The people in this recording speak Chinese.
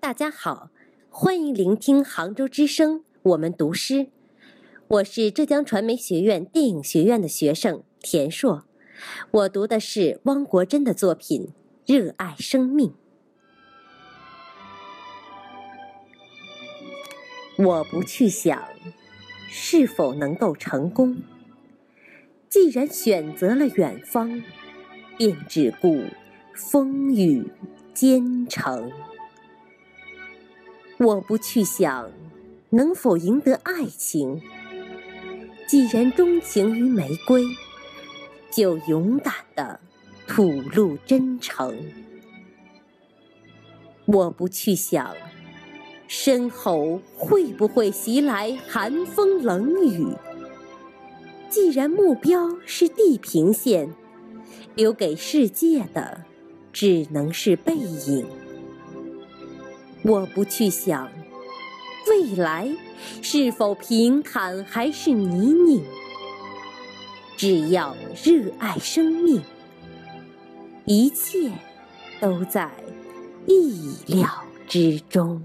大家好，欢迎聆听杭州之声，我们读诗。我是浙江传媒学院电影学院的学生田硕，我读的是汪国真的作品《热爱生命》。我不去想是否能够成功，既然选择了远方，便只顾风雨兼程。我不去想能否赢得爱情，既然钟情于玫瑰，就勇敢地吐露真诚。我不去想身后会不会袭来寒风冷雨，既然目标是地平线，留给世界的只能是背影。我不去想未来是否平坦还是泥泞，只要热爱生命，一切都在意料之中。